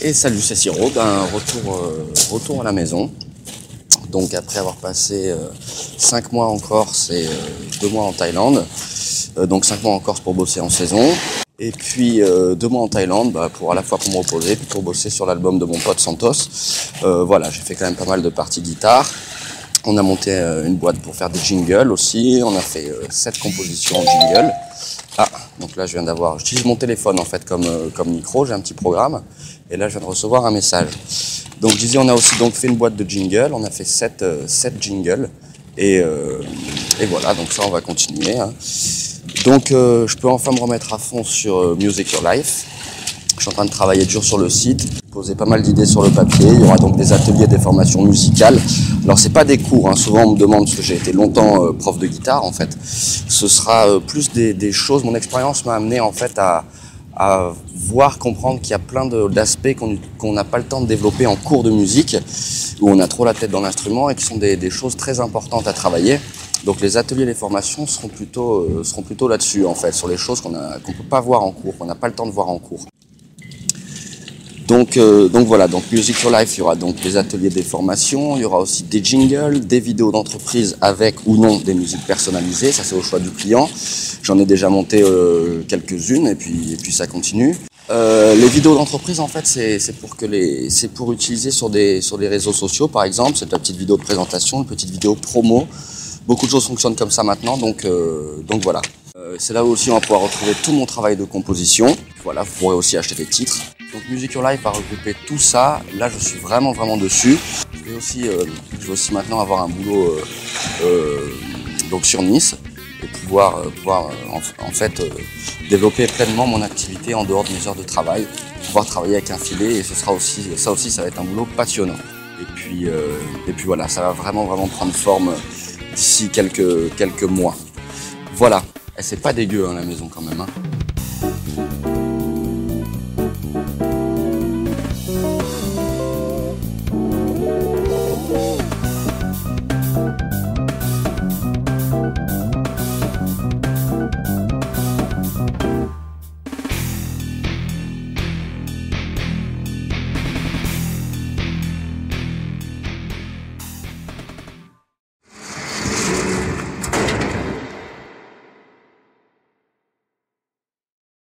Et salut, c'est Siro, ben, retour, euh, retour à la maison. Donc après avoir passé 5 euh, mois en Corse et 2 euh, mois en Thaïlande, donc 5 mois en Corse pour bosser en saison, et puis 2 mois en Thaïlande bah, pour à la fois pour me reposer, puis pour bosser sur l'album de mon pote Santos. voilà, j'ai fait quand même pas mal de parties guitare. On a monté une boîte pour faire des jingles aussi, on a fait 7 compositions en jingle. Là je viens d'avoir, j'utilise mon téléphone en fait comme, comme micro, j'ai un petit programme. Et là, je viens de recevoir un message. Donc, je disais, on a aussi donc fait une boîte de jingles. On a fait 7, euh, jingles. Et, euh, et, voilà, donc ça, on va continuer. Hein. Donc, euh, je peux enfin me remettre à fond sur Music Your Life. Je suis en train de travailler dur sur le site, poser pas mal d'idées sur le papier. Il y aura donc des ateliers, des formations musicales. Alors, c'est pas des cours. Hein. Souvent, on me demande, parce que j'ai été longtemps prof de guitare, en fait. Ce sera plus des, choses. Mon expérience m'a amené, en fait, à à voir, comprendre qu'il y a plein d'aspects qu'on n'a pas le temps de développer en cours de musique, où on a trop la tête dans l'instrument et qui sont des, choses très importantes à travailler. Donc les ateliers, les formations seront plutôt, euh, seront plutôt là-dessus, en fait, sur les choses qu'on ne peut pas voir en cours, qu'on n'a pas le temps de voir en cours. Donc, euh, donc voilà, donc Music for Life, il y aura donc des ateliers, des formations, il y aura aussi des jingles, des vidéos d'entreprise avec ou non des musiques personnalisées, ça c'est au choix du client. J'en ai déjà monté euh, quelques-unes et puis, puis ça continue. Euh, les vidéos d'entreprise, en fait, c'est pour que les, c'est pour utiliser sur les réseaux sociaux, par exemple. C'est la petite vidéo de présentation, une petite vidéo promo. Beaucoup de choses fonctionnent comme ça maintenant, donc donc voilà. C'est là où aussi on va pouvoir retrouver tout mon travail de composition. Voilà, vous pourrez aussi acheter des titres. Donc Music Your Life va regrouper tout ça. Là, je suis vraiment, vraiment dessus. Je vais aussi, euh, je vais aussi maintenant avoir un boulot euh, euh, donc sur Nice et pouvoir, pouvoir en, fait développer pleinement mon activité en dehors de mes heures de travail, pouvoir travailler avec un filet et ce sera aussi, ça aussi, ça va être un boulot passionnant. Et puis, et puis voilà, ça va vraiment, vraiment prendre forme d'ici quelques, quelques mois. Voilà, et c'est pas dégueu hein, la maison quand même. Hein.